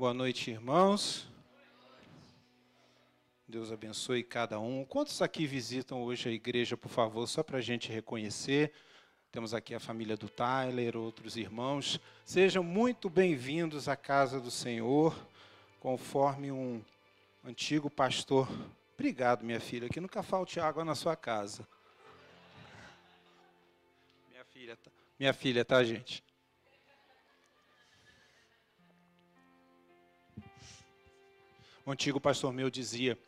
Boa noite, irmãos. Deus abençoe cada um. Quantos aqui visitam hoje a igreja, por favor, só para a gente reconhecer? Temos aqui a família do Tyler, outros irmãos. Sejam muito bem-vindos à casa do Senhor, conforme um antigo pastor. Obrigado, minha filha, que nunca falte água na sua casa. Minha filha, tá, minha filha, tá, gente? Antigo pastor meu dizia: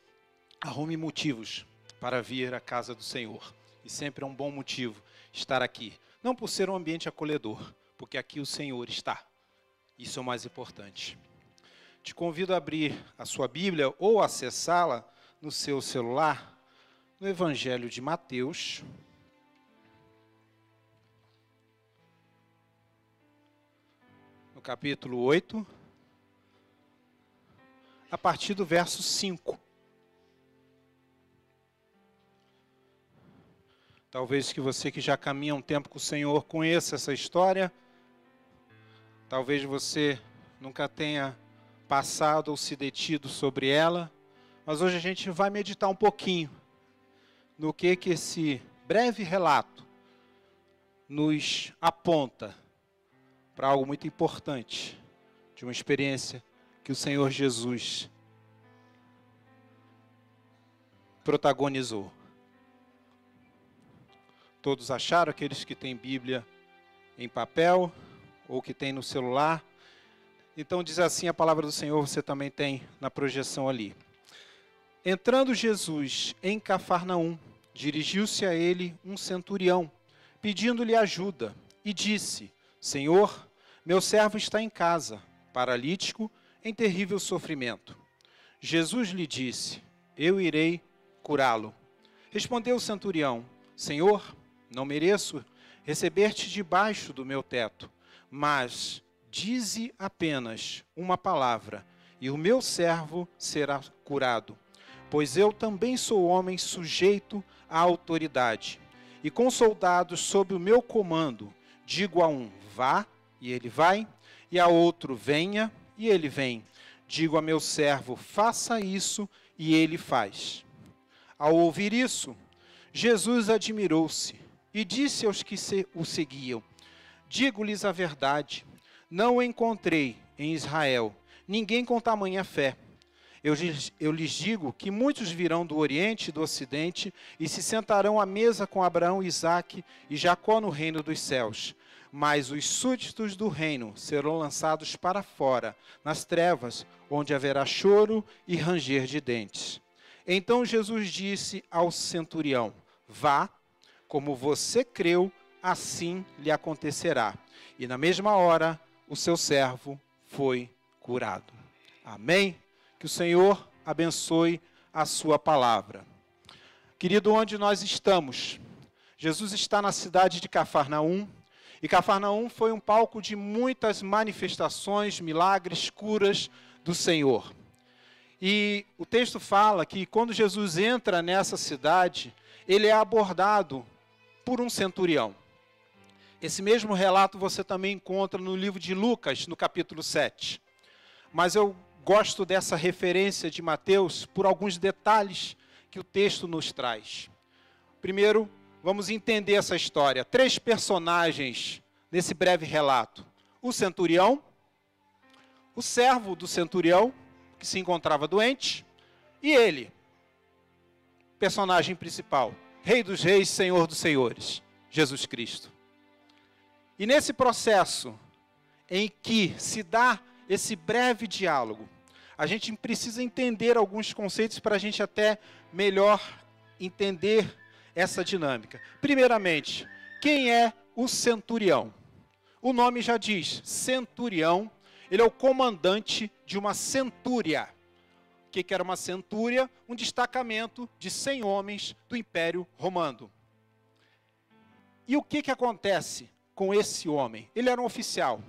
arrume motivos para vir à casa do Senhor. E sempre é um bom motivo estar aqui. Não por ser um ambiente acolhedor, porque aqui o Senhor está. Isso é o mais importante. Te convido a abrir a sua Bíblia ou acessá-la no seu celular, no Evangelho de Mateus. No capítulo 8 a partir do verso 5. Talvez que você que já caminha um tempo com o Senhor conheça essa história. Talvez você nunca tenha passado ou se detido sobre ela. Mas hoje a gente vai meditar um pouquinho no que que esse breve relato nos aponta para algo muito importante, de uma experiência que o Senhor Jesus protagonizou. Todos acharam, aqueles que têm Bíblia em papel ou que têm no celular. Então diz assim a palavra do Senhor, você também tem na projeção ali. Entrando Jesus em Cafarnaum, dirigiu-se a ele um centurião, pedindo-lhe ajuda, e disse: Senhor, meu servo está em casa, paralítico em terrível sofrimento. Jesus lhe disse: Eu irei curá-lo. Respondeu o centurião: Senhor, não mereço receber-te debaixo do meu teto, mas dize apenas uma palavra, e o meu servo será curado. Pois eu também sou homem sujeito à autoridade, e com soldados sob o meu comando, digo a um: vá, e ele vai, e a outro: venha, e ele vem. Digo a meu servo: faça isso, e ele faz. Ao ouvir isso, Jesus admirou-se e disse aos que o seguiam: Digo-lhes a verdade, não encontrei em Israel ninguém com tamanha fé. Eu, eu, lhes digo que muitos virão do Oriente e do Ocidente e se sentarão à mesa com Abraão, Isaque e Jacó no reino dos céus mas os súditos do reino serão lançados para fora, nas trevas, onde haverá choro e ranger de dentes. Então Jesus disse ao centurião: Vá, como você creu, assim lhe acontecerá. E na mesma hora, o seu servo foi curado. Amém? Que o Senhor abençoe a sua palavra. Querido, onde nós estamos? Jesus está na cidade de Cafarnaum e Cafarnaum foi um palco de muitas manifestações, milagres, curas do Senhor. E o texto fala que quando Jesus entra nessa cidade, ele é abordado por um centurião. Esse mesmo relato você também encontra no livro de Lucas, no capítulo 7. Mas eu gosto dessa referência de Mateus por alguns detalhes que o texto nos traz. Primeiro, vamos entender essa história. Três personagens nesse breve relato: o centurião, o servo do centurião, que se encontrava doente, e ele, personagem principal, Rei dos Reis, Senhor dos Senhores, Jesus Cristo. E nesse processo em que se dá esse breve diálogo, a gente precisa entender alguns conceitos para a gente até melhor entender essa dinâmica. Primeiramente, quem é o centurião? O nome já diz, centurião, ele é o comandante de uma centúria. O que, era uma centúria? Um destacamento de 100 homens do Império Romano. E o que, que acontece com esse homem? Ele era um oficial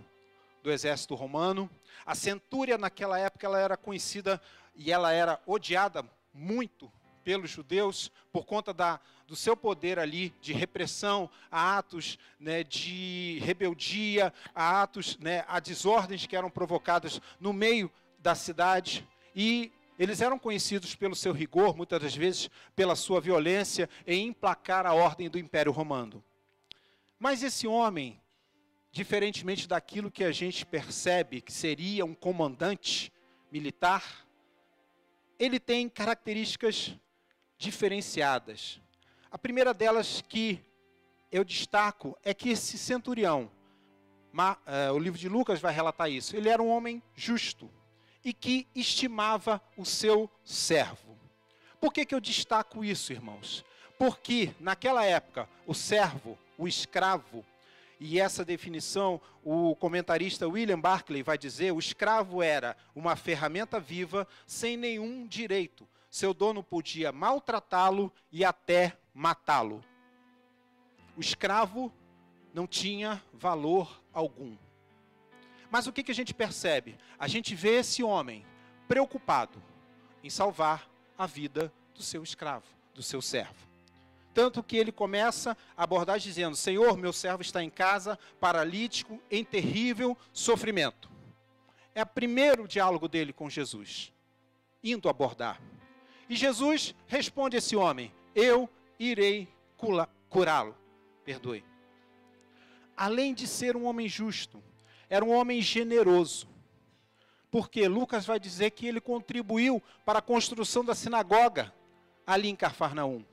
do exército romano. A centúria naquela época ela era conhecida e ela era odiada muito pelos judeus por conta da, do seu poder ali de repressão a atos né, de rebeldia, a atos, né, a desordens que eram provocadas no meio da cidade e eles eram conhecidos pelo seu rigor, muitas das vezes pela sua violência em emplacar a ordem do Império Romano. Mas esse homem, diferentemente daquilo que a gente percebe que seria um comandante militar, ele tem características diferenciadas. A primeira delas que eu destaco é que esse centurião, eh, o livro de Lucas vai relatar isso, ele era um homem justo e que estimava o seu servo. Por que, que eu destaco isso, irmãos? Porque naquela época, o servo, o escravo, e essa definição o comentarista William Barclay vai dizer: o escravo era uma ferramenta viva sem nenhum direito. Seu dono podia maltratá-lo e até matá-lo. O escravo não tinha valor algum. Mas o que, que a gente percebe? A gente vê esse homem preocupado em salvar a vida do seu escravo, do seu servo. Tanto que ele começa a abordar dizendo: Senhor, meu servo está em casa, paralítico, em terrível sofrimento. É o primeiro diálogo dele com Jesus, indo abordar. E Jesus responde a esse homem: Eu irei curá-lo. Perdoe. Além de ser um homem justo, era um homem generoso. Porque Lucas vai dizer que ele contribuiu para a construção da sinagoga ali em Cafarnaum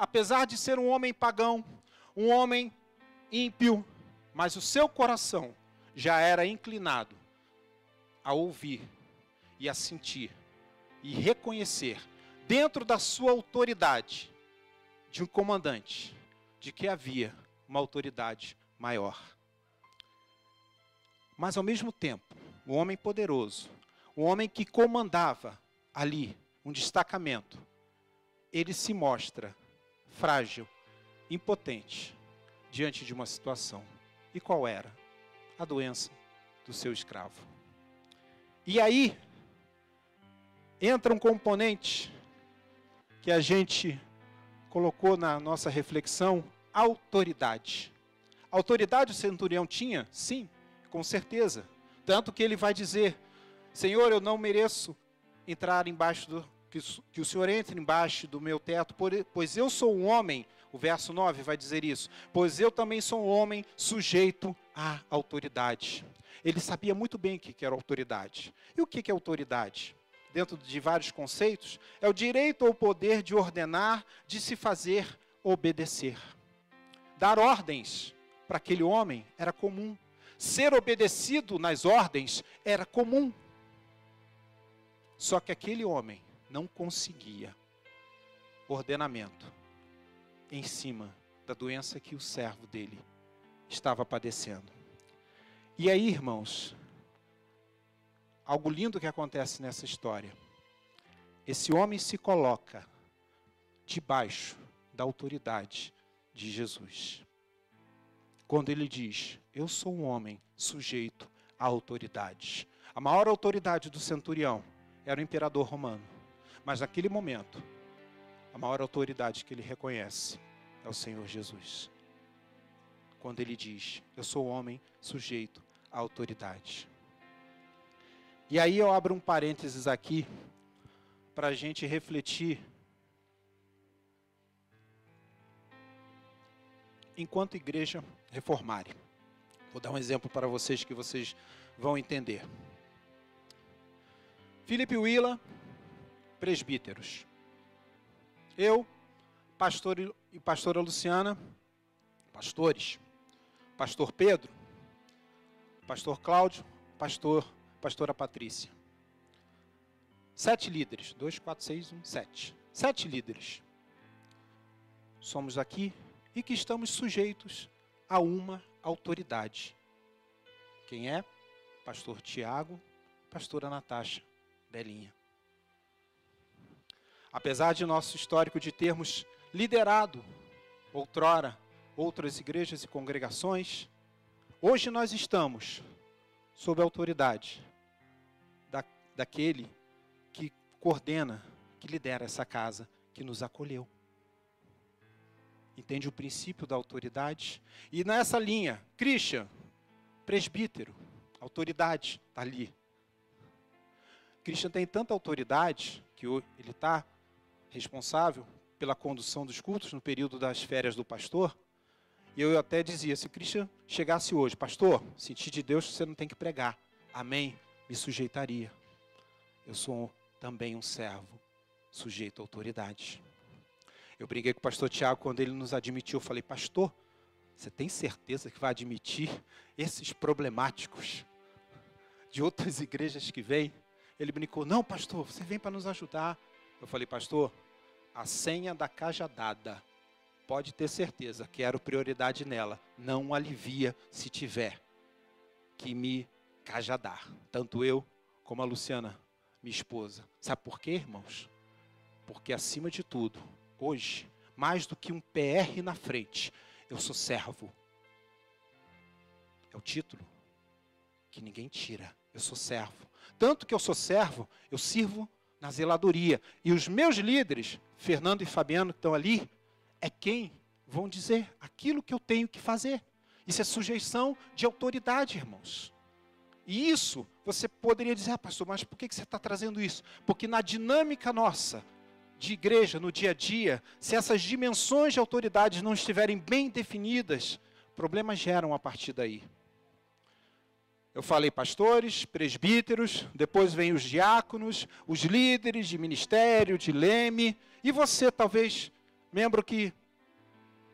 apesar de ser um homem pagão, um homem ímpio, mas o seu coração já era inclinado a ouvir e a sentir e reconhecer dentro da sua autoridade de um comandante de que havia uma autoridade maior. Mas ao mesmo tempo, um homem poderoso, um homem que comandava ali um destacamento, ele se mostra frágil, impotente diante de uma situação. E qual era? A doença do seu escravo. E aí entra um componente que a gente colocou na nossa reflexão, autoridade. Autoridade o centurião tinha? Sim, com certeza. Tanto que ele vai dizer: Senhor, eu não mereço entrar embaixo do, que, que o Senhor entre embaixo do meu teto, pois eu sou um homem, o verso 9 vai dizer isso, pois eu também sou um homem sujeito à autoridade. Ele sabia muito bem o que era autoridade. E o que é autoridade? Dentro de vários conceitos, é o direito ou poder de ordenar, de se fazer obedecer. Dar ordens para aquele homem era comum. Ser obedecido nas ordens era comum. Só que aquele homem não conseguia ordenamento em cima da doença que o servo dele estava padecendo. E aí, irmãos, algo lindo que acontece nessa história. Esse homem se coloca debaixo da autoridade de Jesus. Quando ele diz: Eu sou um homem sujeito à autoridade. A maior autoridade do centurião era o imperador romano. Mas naquele momento, a maior autoridade que ele reconhece é o Senhor Jesus. Quando ele diz: Eu sou homem sujeito à autoridade. E aí eu abro um parênteses aqui para a gente refletir. Enquanto igreja reformare. Vou dar um exemplo para vocês que vocês vão entender. Felipe Willa presbíteros. Eu, pastor e pastora Luciana, pastores, pastor Pedro, pastor Cláudio, pastor, pastora Patrícia. Sete líderes, dois, quatro, seis, um, sete. Sete líderes. Somos aqui e que estamos sujeitos a uma autoridade. Quem é? Pastor Tiago, pastora Natasha Belinha apesar de nosso histórico de termos liderado outrora outras igrejas e congregações, hoje nós estamos sob a autoridade da, daquele que coordena, que lidera essa casa, que nos acolheu. Entende o princípio da autoridade? E nessa linha, Christian, presbítero, autoridade, está ali. Christian tem tanta autoridade que ele está responsável pela condução dos cultos no período das férias do pastor. E eu até dizia: se Christian chegasse hoje, pastor, senti de Deus que você não tem que pregar. Amém? Me sujeitaria. Eu sou também um servo sujeito à autoridade. Eu briguei com o pastor Tiago quando ele nos admitiu. Eu falei, pastor, você tem certeza que vai admitir esses problemáticos de outras igrejas que vêm? Ele brincou, não, pastor, você vem para nos ajudar. Eu falei, pastor, a senha da cajadada, pode ter certeza, quero prioridade nela. Não alivia se tiver que me cajadar. Tanto eu como a Luciana, minha esposa. Sabe por quê, irmãos? Porque acima de tudo, hoje, mais do que um PR na frente, eu sou servo. É o título que ninguém tira. Eu sou servo. Tanto que eu sou servo, eu sirvo na zeladoria. E os meus líderes, Fernando e Fabiano, que estão ali, é quem vão dizer aquilo que eu tenho que fazer. Isso é sujeição de autoridade, irmãos. E isso, você poderia dizer, ah, pastor, mas por que você está trazendo isso? Porque na dinâmica nossa, de igreja no dia a dia, se essas dimensões de autoridade não estiverem bem definidas, problemas geram a partir daí. Eu falei pastores, presbíteros, depois vem os diáconos, os líderes de ministério, de leme, e você, talvez, membro que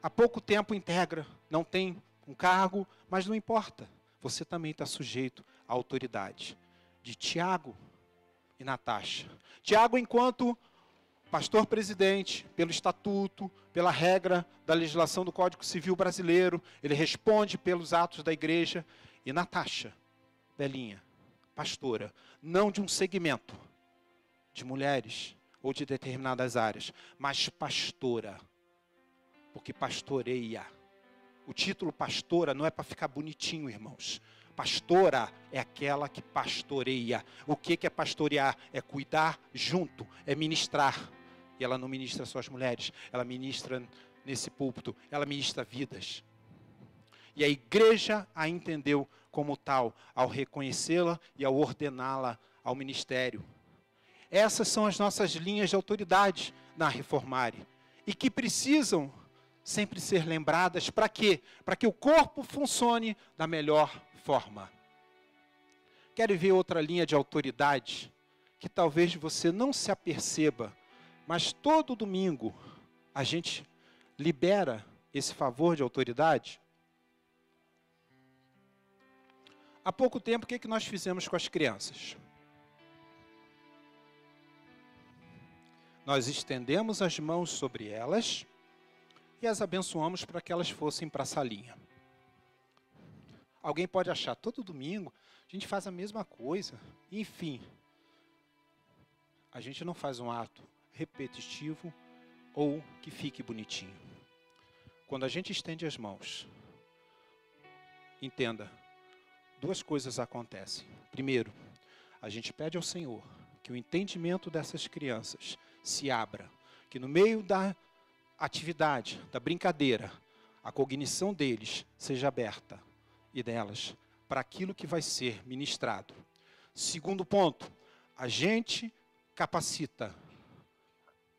há pouco tempo integra, não tem um cargo, mas não importa, você também está sujeito à autoridade. De Tiago e Natasha. Tiago, enquanto pastor presidente, pelo estatuto, pela regra da legislação do Código Civil brasileiro, ele responde pelos atos da igreja. E Natasha, Belinha, pastora, não de um segmento de mulheres ou de determinadas áreas, mas pastora, porque pastoreia. O título pastora não é para ficar bonitinho, irmãos. Pastora é aquela que pastoreia. O que é pastorear? É cuidar junto, é ministrar. E ela não ministra só as mulheres, ela ministra nesse púlpito, ela ministra vidas. E a igreja a entendeu como tal, ao reconhecê-la e ao ordená-la ao ministério. Essas são as nossas linhas de autoridade na Reformare. E que precisam sempre ser lembradas para quê? Para que o corpo funcione da melhor forma. Quero ver outra linha de autoridade que talvez você não se aperceba, mas todo domingo a gente libera esse favor de autoridade? Há pouco tempo, o que, é que nós fizemos com as crianças? Nós estendemos as mãos sobre elas e as abençoamos para que elas fossem para a salinha. Alguém pode achar, todo domingo a gente faz a mesma coisa. Enfim, a gente não faz um ato repetitivo ou que fique bonitinho. Quando a gente estende as mãos, entenda, duas coisas acontecem. Primeiro, a gente pede ao Senhor que o entendimento dessas crianças se abra, que no meio da atividade, da brincadeira, a cognição deles seja aberta e delas para aquilo que vai ser ministrado. Segundo ponto, a gente capacita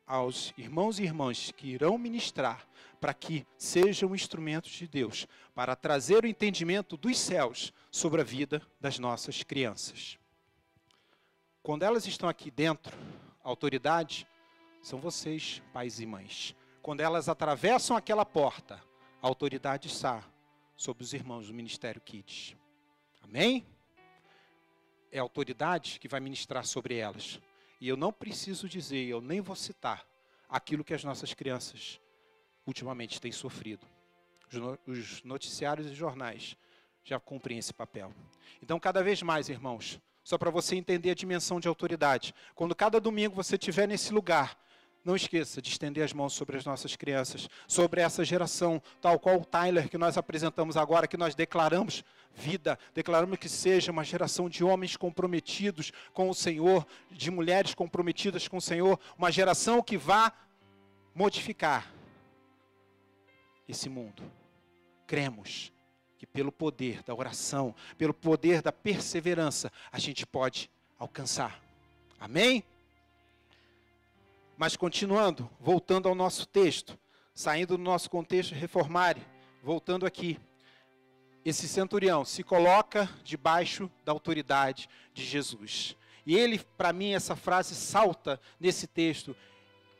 aos irmãos e irmãs que irão ministrar para que sejam instrumentos de Deus para trazer o entendimento dos céus sobre a vida das nossas crianças. Quando elas estão aqui dentro, a autoridade são vocês, pais e mães. Quando elas atravessam aquela porta, a autoridade está sobre os irmãos do Ministério Kids. Amém? É a autoridade que vai ministrar sobre elas. E eu não preciso dizer, eu nem vou citar aquilo que as nossas crianças ultimamente têm sofrido. Os noticiários e jornais já cumprem esse papel. Então, cada vez mais, irmãos, só para você entender a dimensão de autoridade, quando cada domingo você estiver nesse lugar, não esqueça de estender as mãos sobre as nossas crianças, sobre essa geração, tal qual o Tyler que nós apresentamos agora, que nós declaramos vida, declaramos que seja uma geração de homens comprometidos com o Senhor, de mulheres comprometidas com o Senhor, uma geração que vá modificar esse mundo. Cremos que pelo poder da oração, pelo poder da perseverança, a gente pode alcançar Amém? Mas continuando, voltando ao nosso texto, saindo do nosso contexto reformário, voltando aqui. Esse centurião se coloca debaixo da autoridade de Jesus. E ele, para mim, essa frase salta nesse texto: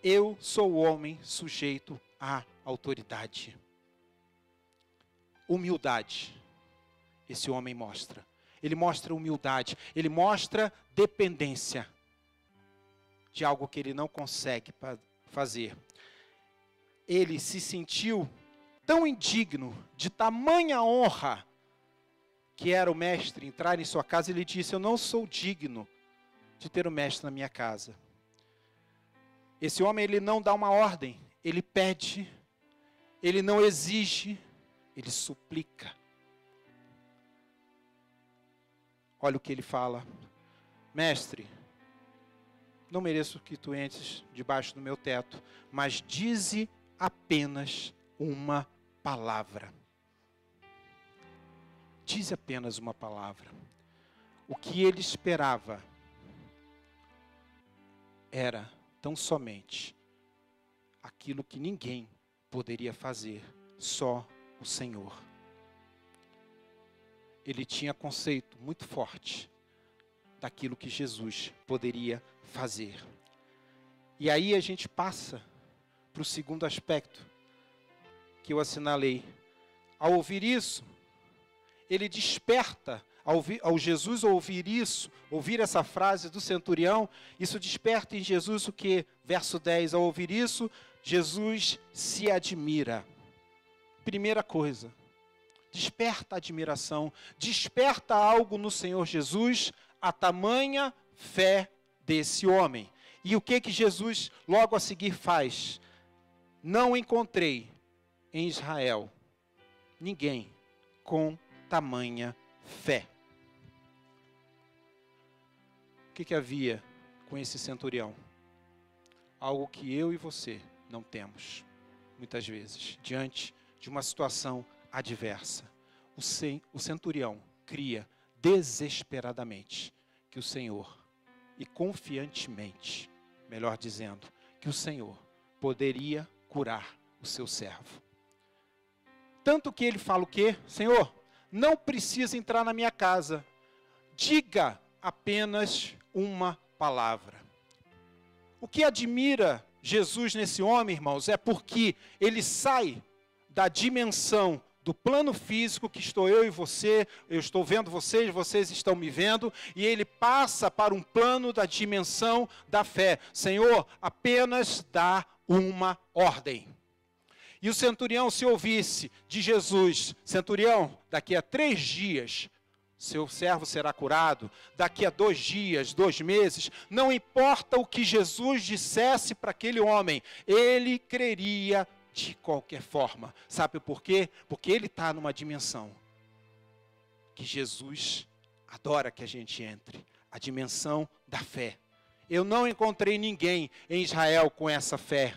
Eu sou o homem sujeito à autoridade. Humildade. Esse homem mostra. Ele mostra humildade, ele mostra dependência de algo que ele não consegue fazer. Ele se sentiu tão indigno, de tamanha honra, que era o mestre entrar em sua casa, ele disse: Eu não sou digno de ter o mestre na minha casa. Esse homem ele não dá uma ordem, ele pede, ele não exige, ele suplica. Olha o que ele fala: Mestre, não mereço que tu entres debaixo do meu teto, mas dize apenas uma palavra. Dize apenas uma palavra. O que ele esperava era tão somente aquilo que ninguém poderia fazer, só o Senhor. Ele tinha conceito muito forte daquilo que Jesus poderia fazer. E aí a gente passa para o segundo aspecto que eu assinalei. Ao ouvir isso, ele desperta ao, ao Jesus ouvir isso, ouvir essa frase do centurião, isso desperta em Jesus o que? Verso 10, ao ouvir isso, Jesus se admira. Primeira coisa, desperta admiração, desperta algo no Senhor Jesus, a tamanha fé desse homem. E o que que Jesus logo a seguir faz? Não encontrei em Israel ninguém com tamanha fé. que, que havia com esse centurião? Algo que eu e você não temos, muitas vezes, diante de uma situação adversa. O, o centurião cria desesperadamente que o Senhor, e confiantemente, melhor dizendo, que o Senhor poderia curar o seu servo. Tanto que ele fala o quê? Senhor, não precisa entrar na minha casa. Diga apenas uma palavra. O que admira Jesus nesse homem, irmãos, é porque ele sai da dimensão do plano físico que estou eu e você, eu estou vendo vocês, vocês estão me vendo, e ele passa para um plano da dimensão da fé. Senhor, apenas dá uma ordem. E o centurião, se ouvisse de Jesus, centurião, daqui a três dias seu servo será curado daqui a dois dias, dois meses, não importa o que Jesus dissesse para aquele homem, ele creria de qualquer forma. Sabe por quê? Porque ele está numa dimensão que Jesus adora que a gente entre a dimensão da fé. Eu não encontrei ninguém em Israel com essa fé.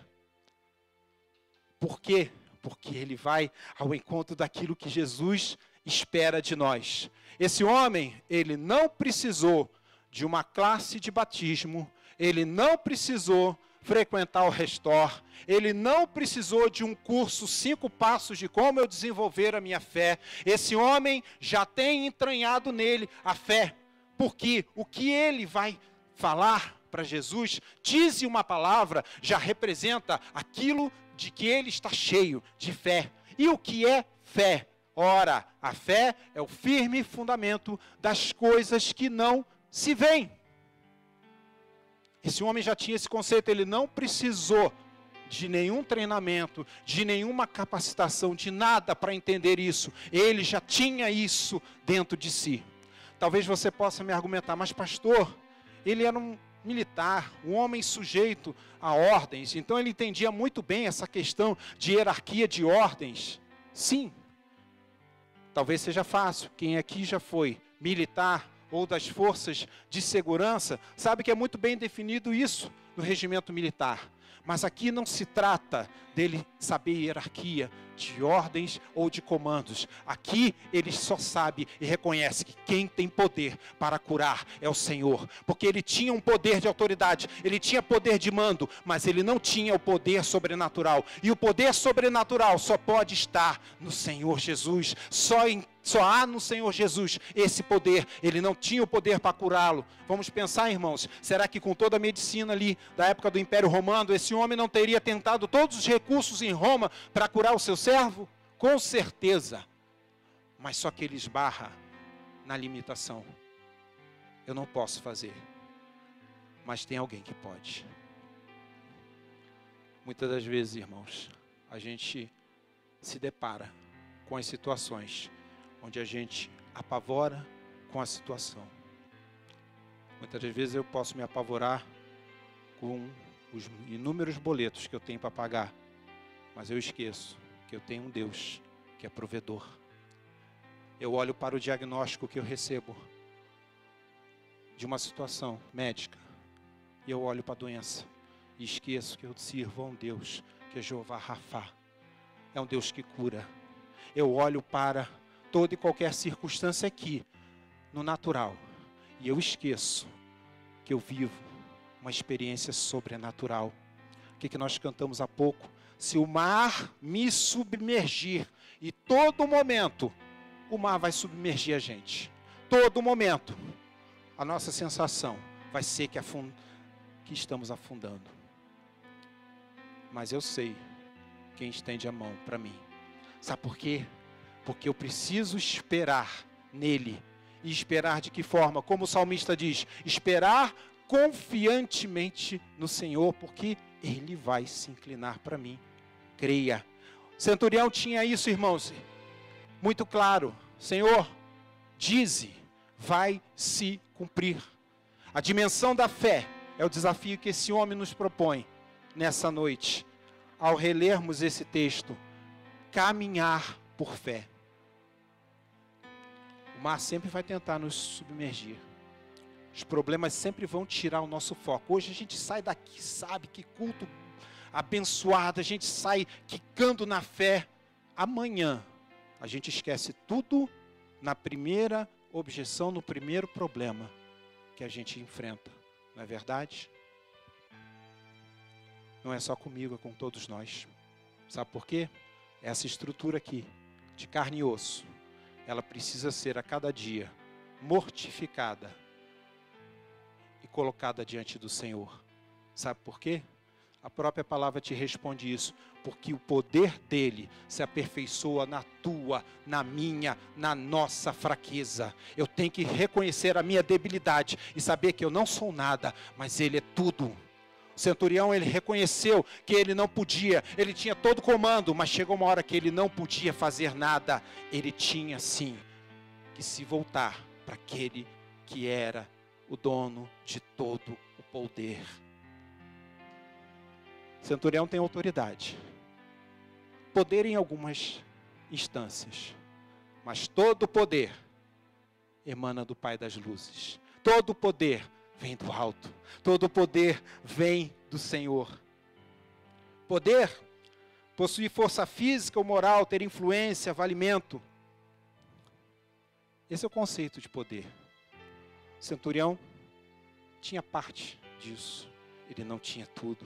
Por quê? Porque ele vai ao encontro daquilo que Jesus espera de nós. Esse homem, ele não precisou de uma classe de batismo, ele não precisou frequentar o Restore, ele não precisou de um curso cinco passos de como eu desenvolver a minha fé. Esse homem já tem entranhado nele a fé, porque o que ele vai falar para Jesus, diz uma palavra, já representa aquilo de que ele está cheio de fé. E o que é fé? Ora, a fé é o firme fundamento das coisas que não se veem. Esse homem já tinha esse conceito, ele não precisou de nenhum treinamento, de nenhuma capacitação, de nada para entender isso. Ele já tinha isso dentro de si. Talvez você possa me argumentar, mas pastor, ele era um militar, um homem sujeito a ordens, então ele entendia muito bem essa questão de hierarquia de ordens. Sim, Talvez seja fácil. Quem aqui já foi militar ou das forças de segurança sabe que é muito bem definido isso no regimento militar. Mas aqui não se trata dele saber hierarquia de ordens ou de comandos. Aqui ele só sabe e reconhece que quem tem poder para curar é o Senhor, porque ele tinha um poder de autoridade, ele tinha poder de mando, mas ele não tinha o poder sobrenatural. E o poder sobrenatural só pode estar no Senhor Jesus. Só em só há no Senhor Jesus esse poder. Ele não tinha o poder para curá-lo. Vamos pensar, irmãos, será que com toda a medicina ali da época do Império Romano, esse homem não teria tentado todos os recursos em Roma para curar o seu servo? Com certeza. Mas só que ele esbarra na limitação. Eu não posso fazer. Mas tem alguém que pode. Muitas das vezes, irmãos, a gente se depara com as situações onde a gente apavora com a situação. Muitas das vezes eu posso me apavorar com os inúmeros boletos que eu tenho para pagar, mas eu esqueço que eu tenho um Deus que é provedor. Eu olho para o diagnóstico que eu recebo de uma situação médica e eu olho para a doença e esqueço que eu sirvo a um Deus que é Jeová Rafá. É um Deus que cura. Eu olho para toda e qualquer circunstância aqui, no natural, e eu esqueço que eu vivo uma experiência sobrenatural. O que, que nós cantamos há pouco? Se o mar me submergir, e todo momento o mar vai submergir a gente, todo momento, a nossa sensação vai ser que, afund... que estamos afundando. Mas eu sei quem estende a mão para mim. Sabe por quê? porque eu preciso esperar nele. E esperar de que forma? Como o salmista diz: esperar confiantemente no Senhor, porque ele vai se inclinar para mim. Creia. Centurião tinha isso, irmãos, muito claro. Senhor, dize, vai se cumprir. A dimensão da fé é o desafio que esse homem nos propõe nessa noite, ao relermos esse texto. Caminhar por fé. O mar sempre vai tentar nos submergir. Os problemas sempre vão tirar o nosso foco. Hoje a gente sai daqui, sabe que culto abençoado, a gente sai quicando na fé. Amanhã a gente esquece tudo na primeira objeção, no primeiro problema que a gente enfrenta. Não é verdade? Não é só comigo, é com todos nós. Sabe por quê? Essa estrutura aqui, de carne e osso, ela precisa ser a cada dia mortificada e colocada diante do Senhor. Sabe por quê? A própria palavra te responde isso, porque o poder dele se aperfeiçoa na tua, na minha, na nossa fraqueza. Eu tenho que reconhecer a minha debilidade e saber que eu não sou nada, mas ele é tudo. O centurião ele reconheceu que ele não podia, ele tinha todo o comando, mas chegou uma hora que ele não podia fazer nada. Ele tinha sim que se voltar para aquele que era o dono de todo o poder. Centurião tem autoridade, poder em algumas instâncias, mas todo poder emana do Pai das luzes. Todo poder vem do alto. Todo poder vem do Senhor. Poder, possuir força física ou moral, ter influência, valimento. Esse é o conceito de poder. O centurião tinha parte disso, ele não tinha tudo.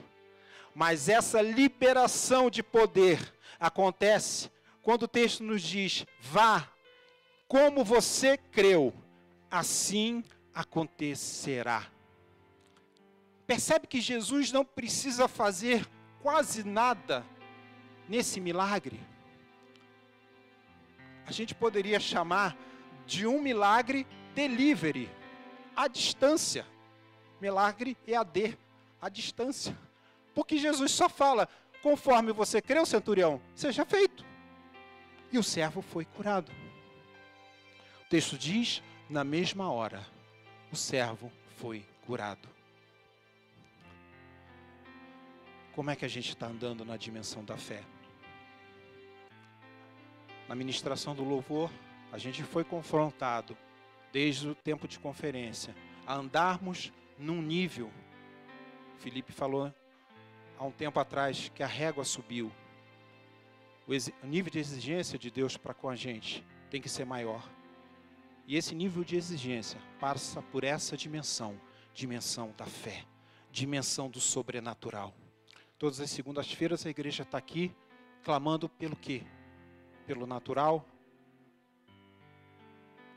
Mas essa liberação de poder acontece quando o texto nos diz: vá, como você creu, assim acontecerá. Percebe que Jesus não precisa fazer quase nada nesse milagre? A gente poderia chamar de um milagre delivery, à distância. Milagre EAD, à distância. Porque Jesus só fala, conforme você creu, centurião, seja feito. E o servo foi curado. O texto diz, na mesma hora, o servo foi curado. Como é que a gente está andando na dimensão da fé? Na ministração do louvor, a gente foi confrontado, desde o tempo de conferência, a andarmos num nível. Felipe falou há um tempo atrás que a régua subiu. O, nível de exigência de Deus para com a gente tem que ser maior. E esse nível de exigência passa por essa dimensão, dimensão da fé, dimensão do sobrenatural. Todas as segundas-feiras a igreja está aqui clamando pelo quê? Pelo natural,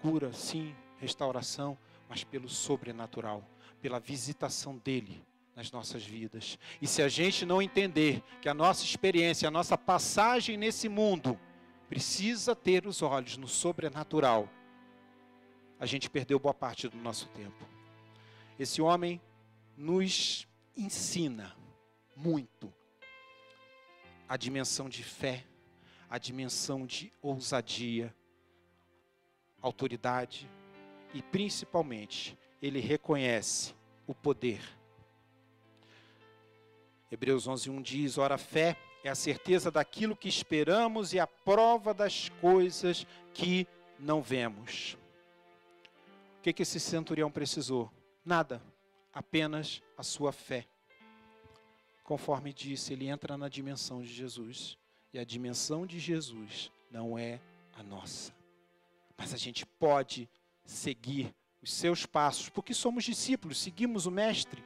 cura, sim, restauração, mas pelo sobrenatural, pela visitação dele nas nossas vidas. E se a gente não entender que a nossa experiência, a nossa passagem nesse mundo precisa ter os olhos no sobrenatural, a gente perdeu boa parte do nosso tempo. Esse homem nos ensina muito a dimensão de fé, a dimensão de ousadia, autoridade e principalmente ele reconhece o poder Hebreus 11:1 diz: "Ora, a fé é a certeza daquilo que esperamos e a prova das coisas que não vemos." O que que esse centurião precisou? Nada, apenas a sua fé. Conforme disse, ele entra na dimensão de Jesus, e a dimensão de Jesus não é a nossa. Mas a gente pode seguir os seus passos, porque somos discípulos, seguimos o mestre.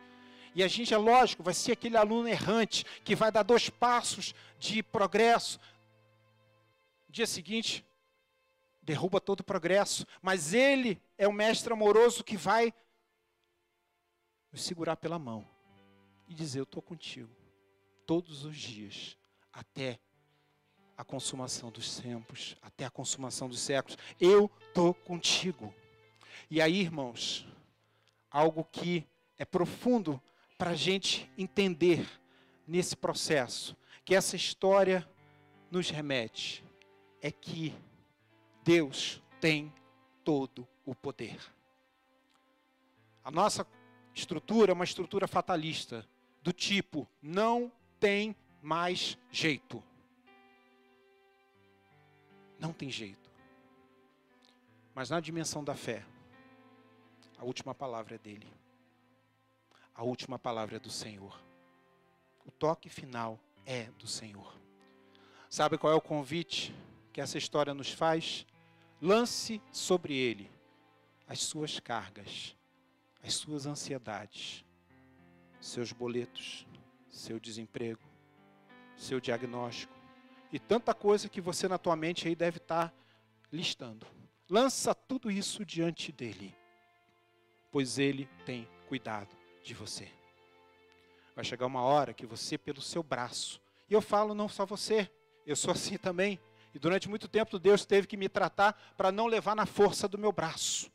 E a gente, é lógico, vai ser aquele aluno errante que vai dar dois passos de progresso. Dia seguinte, derruba todo o progresso. Mas ele é o mestre amoroso que vai nos segurar pela mão e dizer: Eu estou contigo todos os dias, até a consumação dos tempos, até a consumação dos séculos. Eu estou contigo. E aí, irmãos, algo que é profundo para a gente entender nesse processo que essa história nos remete é que Deus tem todo o poder. A nossa estrutura é uma estrutura fatalista, do tipo, não tem mais jeito. Não tem jeito. Mas na dimensão da fé, a última palavra é dele a última palavra é do Senhor. O toque final é do Senhor. Sabe qual é o convite que essa história nos faz? Lance sobre ele as suas cargas, as suas ansiedades, seus boletos, seu desemprego, seu diagnóstico e tanta coisa que você na tua mente aí deve estar listando. Lança tudo isso diante dele, pois ele tem cuidado de você. Vai chegar uma hora que você, pelo seu braço, e eu falo não só você, eu sou assim também. E durante muito tempo Deus teve que me tratar para não levar na força do meu braço.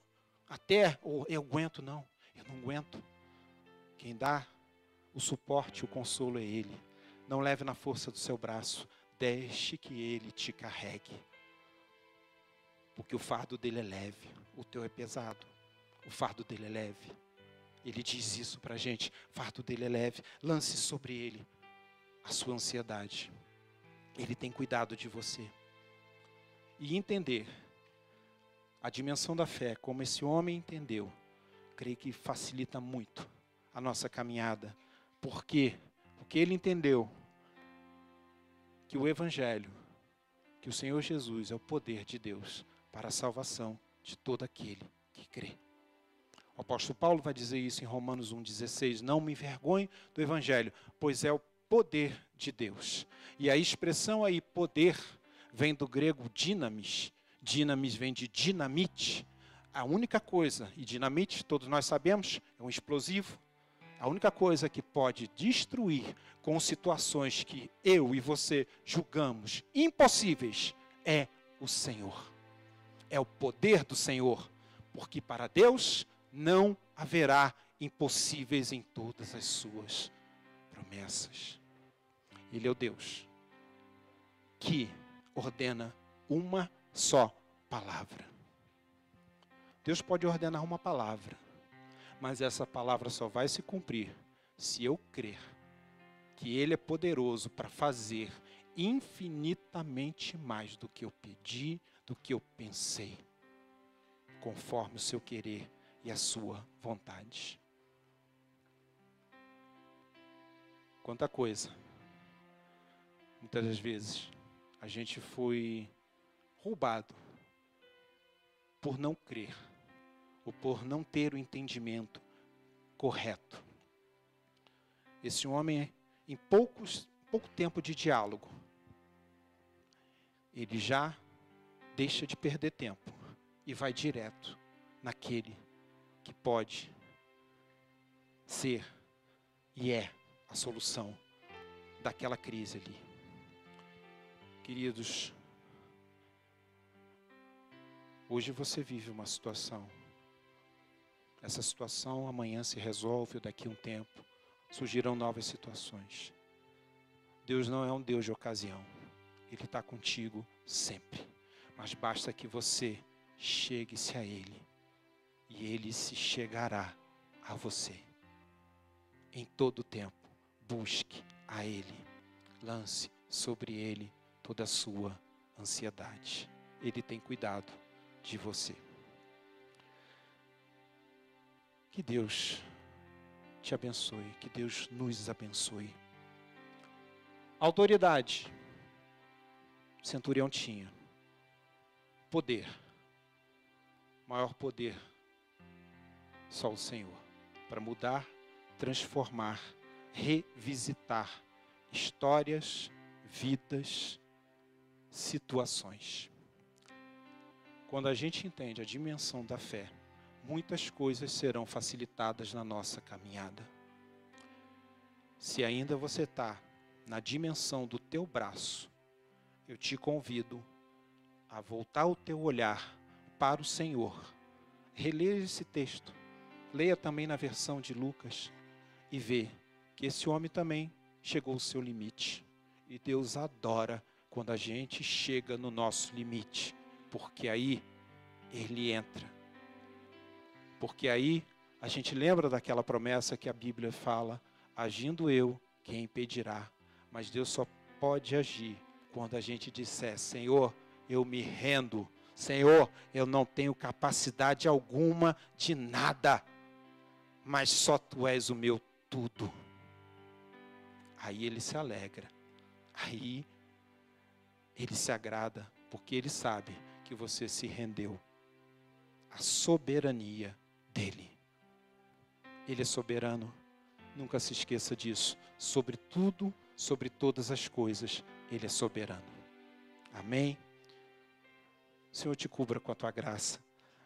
Até, oh, eu aguento, não, eu não aguento. Quem dá o suporte, o consolo é Ele. Não leve na força do seu braço, deixe que Ele te carregue. Porque o fardo dele é leve, o teu é pesado. O fardo dele é leve. Ele diz isso para a gente. Fardo dele é leve. Lance sobre ele a sua ansiedade. Ele tem cuidado de você. E entender a dimensão da fé, como esse homem entendeu, creio que facilita muito a nossa caminhada. Por quê? Porque ele entendeu que o Evangelho, que o Senhor Jesus é o poder de Deus para a salvação de todo aquele que crê. O apóstolo Paulo vai dizer isso em Romanos 1,16: Não me envergonhe do Evangelho, pois é o poder de Deus. E a expressão aí, poder, vem do grego dinamis. Dinamis vem de dinamite. A única coisa, e dinamite, todos nós sabemos, é um explosivo. A única coisa que pode destruir com situações que eu e você julgamos impossíveis é o Senhor. É o poder do Senhor. Porque para Deus não haverá impossíveis em todas as suas promessas. Ele é o Deus que ordena uma só palavra. Deus pode ordenar uma palavra, mas essa palavra só vai se cumprir se eu crer que Ele é poderoso para fazer infinitamente mais do que eu pedi, do que eu pensei, conforme o seu querer e a sua vontade. quanta coisa. Muitas das vezes a gente foi roubado por não crer ou por não ter o entendimento correto. Esse homem, em poucos, pouco tempo de diálogo, ele já deixa de perder tempo e vai direto naquele que pode ser e é a solução daquela crise ali. Queridos, hoje você vive uma situação. Essa situação amanhã se resolve, ou daqui a um tempo surgirão novas situações. Deus não é um Deus de ocasião. Ele está contigo sempre. Mas basta que você chegue-se a Ele. E Ele se chegará a você. Em todo tempo, busque a Ele. Lance sobre Ele toda a sua ansiedade. Ele tem cuidado de você. Que Deus te abençoe, que Deus nos abençoe. Autoridade, centurião tinha. Poder, maior poder, só o Senhor, para mudar, transformar, revisitar histórias, vidas, situações. Quando a gente entende a dimensão da fé, muitas coisas serão facilitadas na nossa caminhada. Se ainda você está na dimensão do teu braço, eu te convido a voltar o teu olhar para o Senhor. Releia esse texto. Leia também na versão de Lucas e vê que esse homem também chegou ao seu limite. E Deus adora quando a gente chega no nosso limite, porque aí ele entra. Porque aí a gente lembra daquela promessa que a Bíblia fala: agindo eu, quem impedirá? Mas Deus só pode agir quando a gente disser: Senhor, eu me rendo. Senhor, eu não tenho capacidade alguma de nada, mas só tu és o meu tudo. Aí ele se alegra. Aí ele se agrada, porque ele sabe que você se rendeu à soberania dele. Ele é soberano. Nunca se esqueça disso. Sobre tudo, sobre todas as coisas, ele é soberano. Amém. O Senhor te cubra com a tua graça,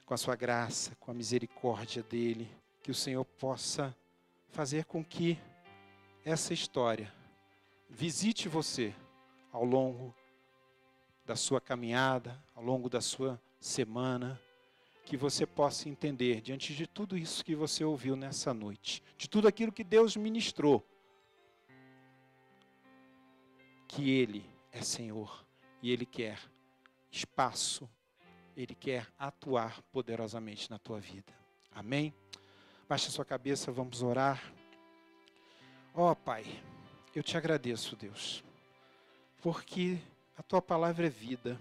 com a sua graça, com a misericórdia dele, que o Senhor possa fazer com que essa história visite você ao longo da sua caminhada, ao longo da sua semana, que você possa entender, diante de tudo isso que você ouviu nessa noite, de tudo aquilo que Deus ministrou, que Ele é Senhor e Ele quer espaço, Ele quer atuar poderosamente na tua vida. Amém? Baixe sua cabeça, vamos orar. Ó oh, Pai, eu te agradeço, Deus, porque a tua palavra é vida,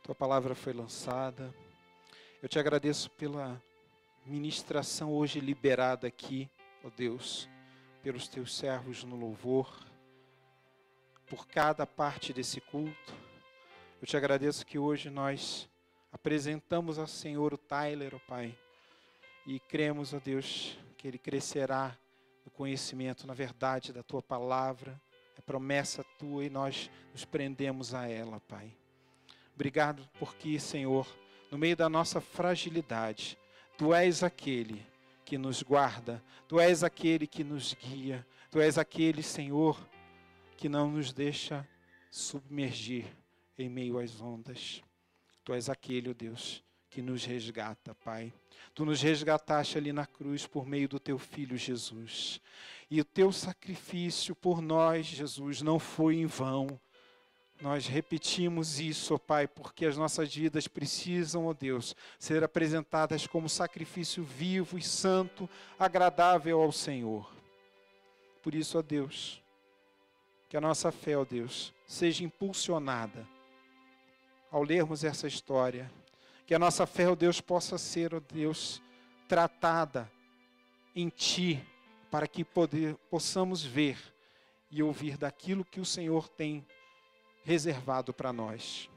tua palavra foi lançada. Eu te agradeço pela ministração hoje liberada aqui, ó oh Deus, pelos teus servos no louvor, por cada parte desse culto. Eu te agradeço que hoje nós apresentamos ao Senhor o Tyler, ó oh Pai e cremos, ó Deus, que ele crescerá no conhecimento, na verdade da tua palavra, é promessa tua e nós nos prendemos a ela, Pai. Obrigado porque, Senhor, no meio da nossa fragilidade, tu és aquele que nos guarda, tu és aquele que nos guia, tu és aquele, Senhor, que não nos deixa submergir em meio às ondas. Tu és aquele, ó Deus, que nos resgata, Pai. Tu nos resgataste ali na cruz por meio do teu filho Jesus. E o teu sacrifício por nós, Jesus, não foi em vão. Nós repetimos isso, ó Pai, porque as nossas vidas precisam, ó Deus, ser apresentadas como sacrifício vivo e santo, agradável ao Senhor. Por isso, ó Deus, que a nossa fé, ó Deus, seja impulsionada ao lermos essa história que a nossa fé, ó Deus, possa ser, ó Deus, tratada em Ti, para que poder, possamos ver e ouvir daquilo que o Senhor tem reservado para nós.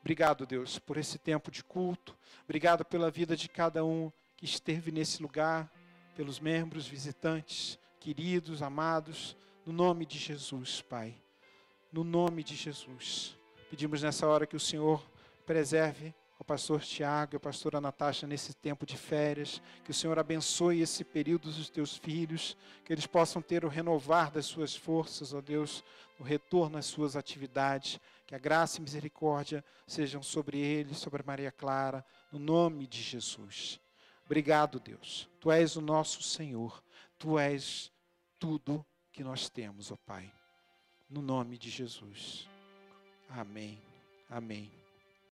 Obrigado, Deus, por esse tempo de culto. Obrigado pela vida de cada um que esteve nesse lugar, pelos membros, visitantes, queridos, amados, no nome de Jesus, Pai. No nome de Jesus. Pedimos nessa hora que o Senhor preserve ao pastor Tiago e a pastora Natasha nesse tempo de férias, que o Senhor abençoe esse período dos teus filhos, que eles possam ter o renovar das suas forças, ó Deus, o retorno às suas atividades, que a graça e misericórdia sejam sobre eles, sobre Maria Clara, no nome de Jesus. Obrigado, Deus. Tu és o nosso Senhor. Tu és tudo que nós temos, ó Pai. No nome de Jesus. Amém. Amém.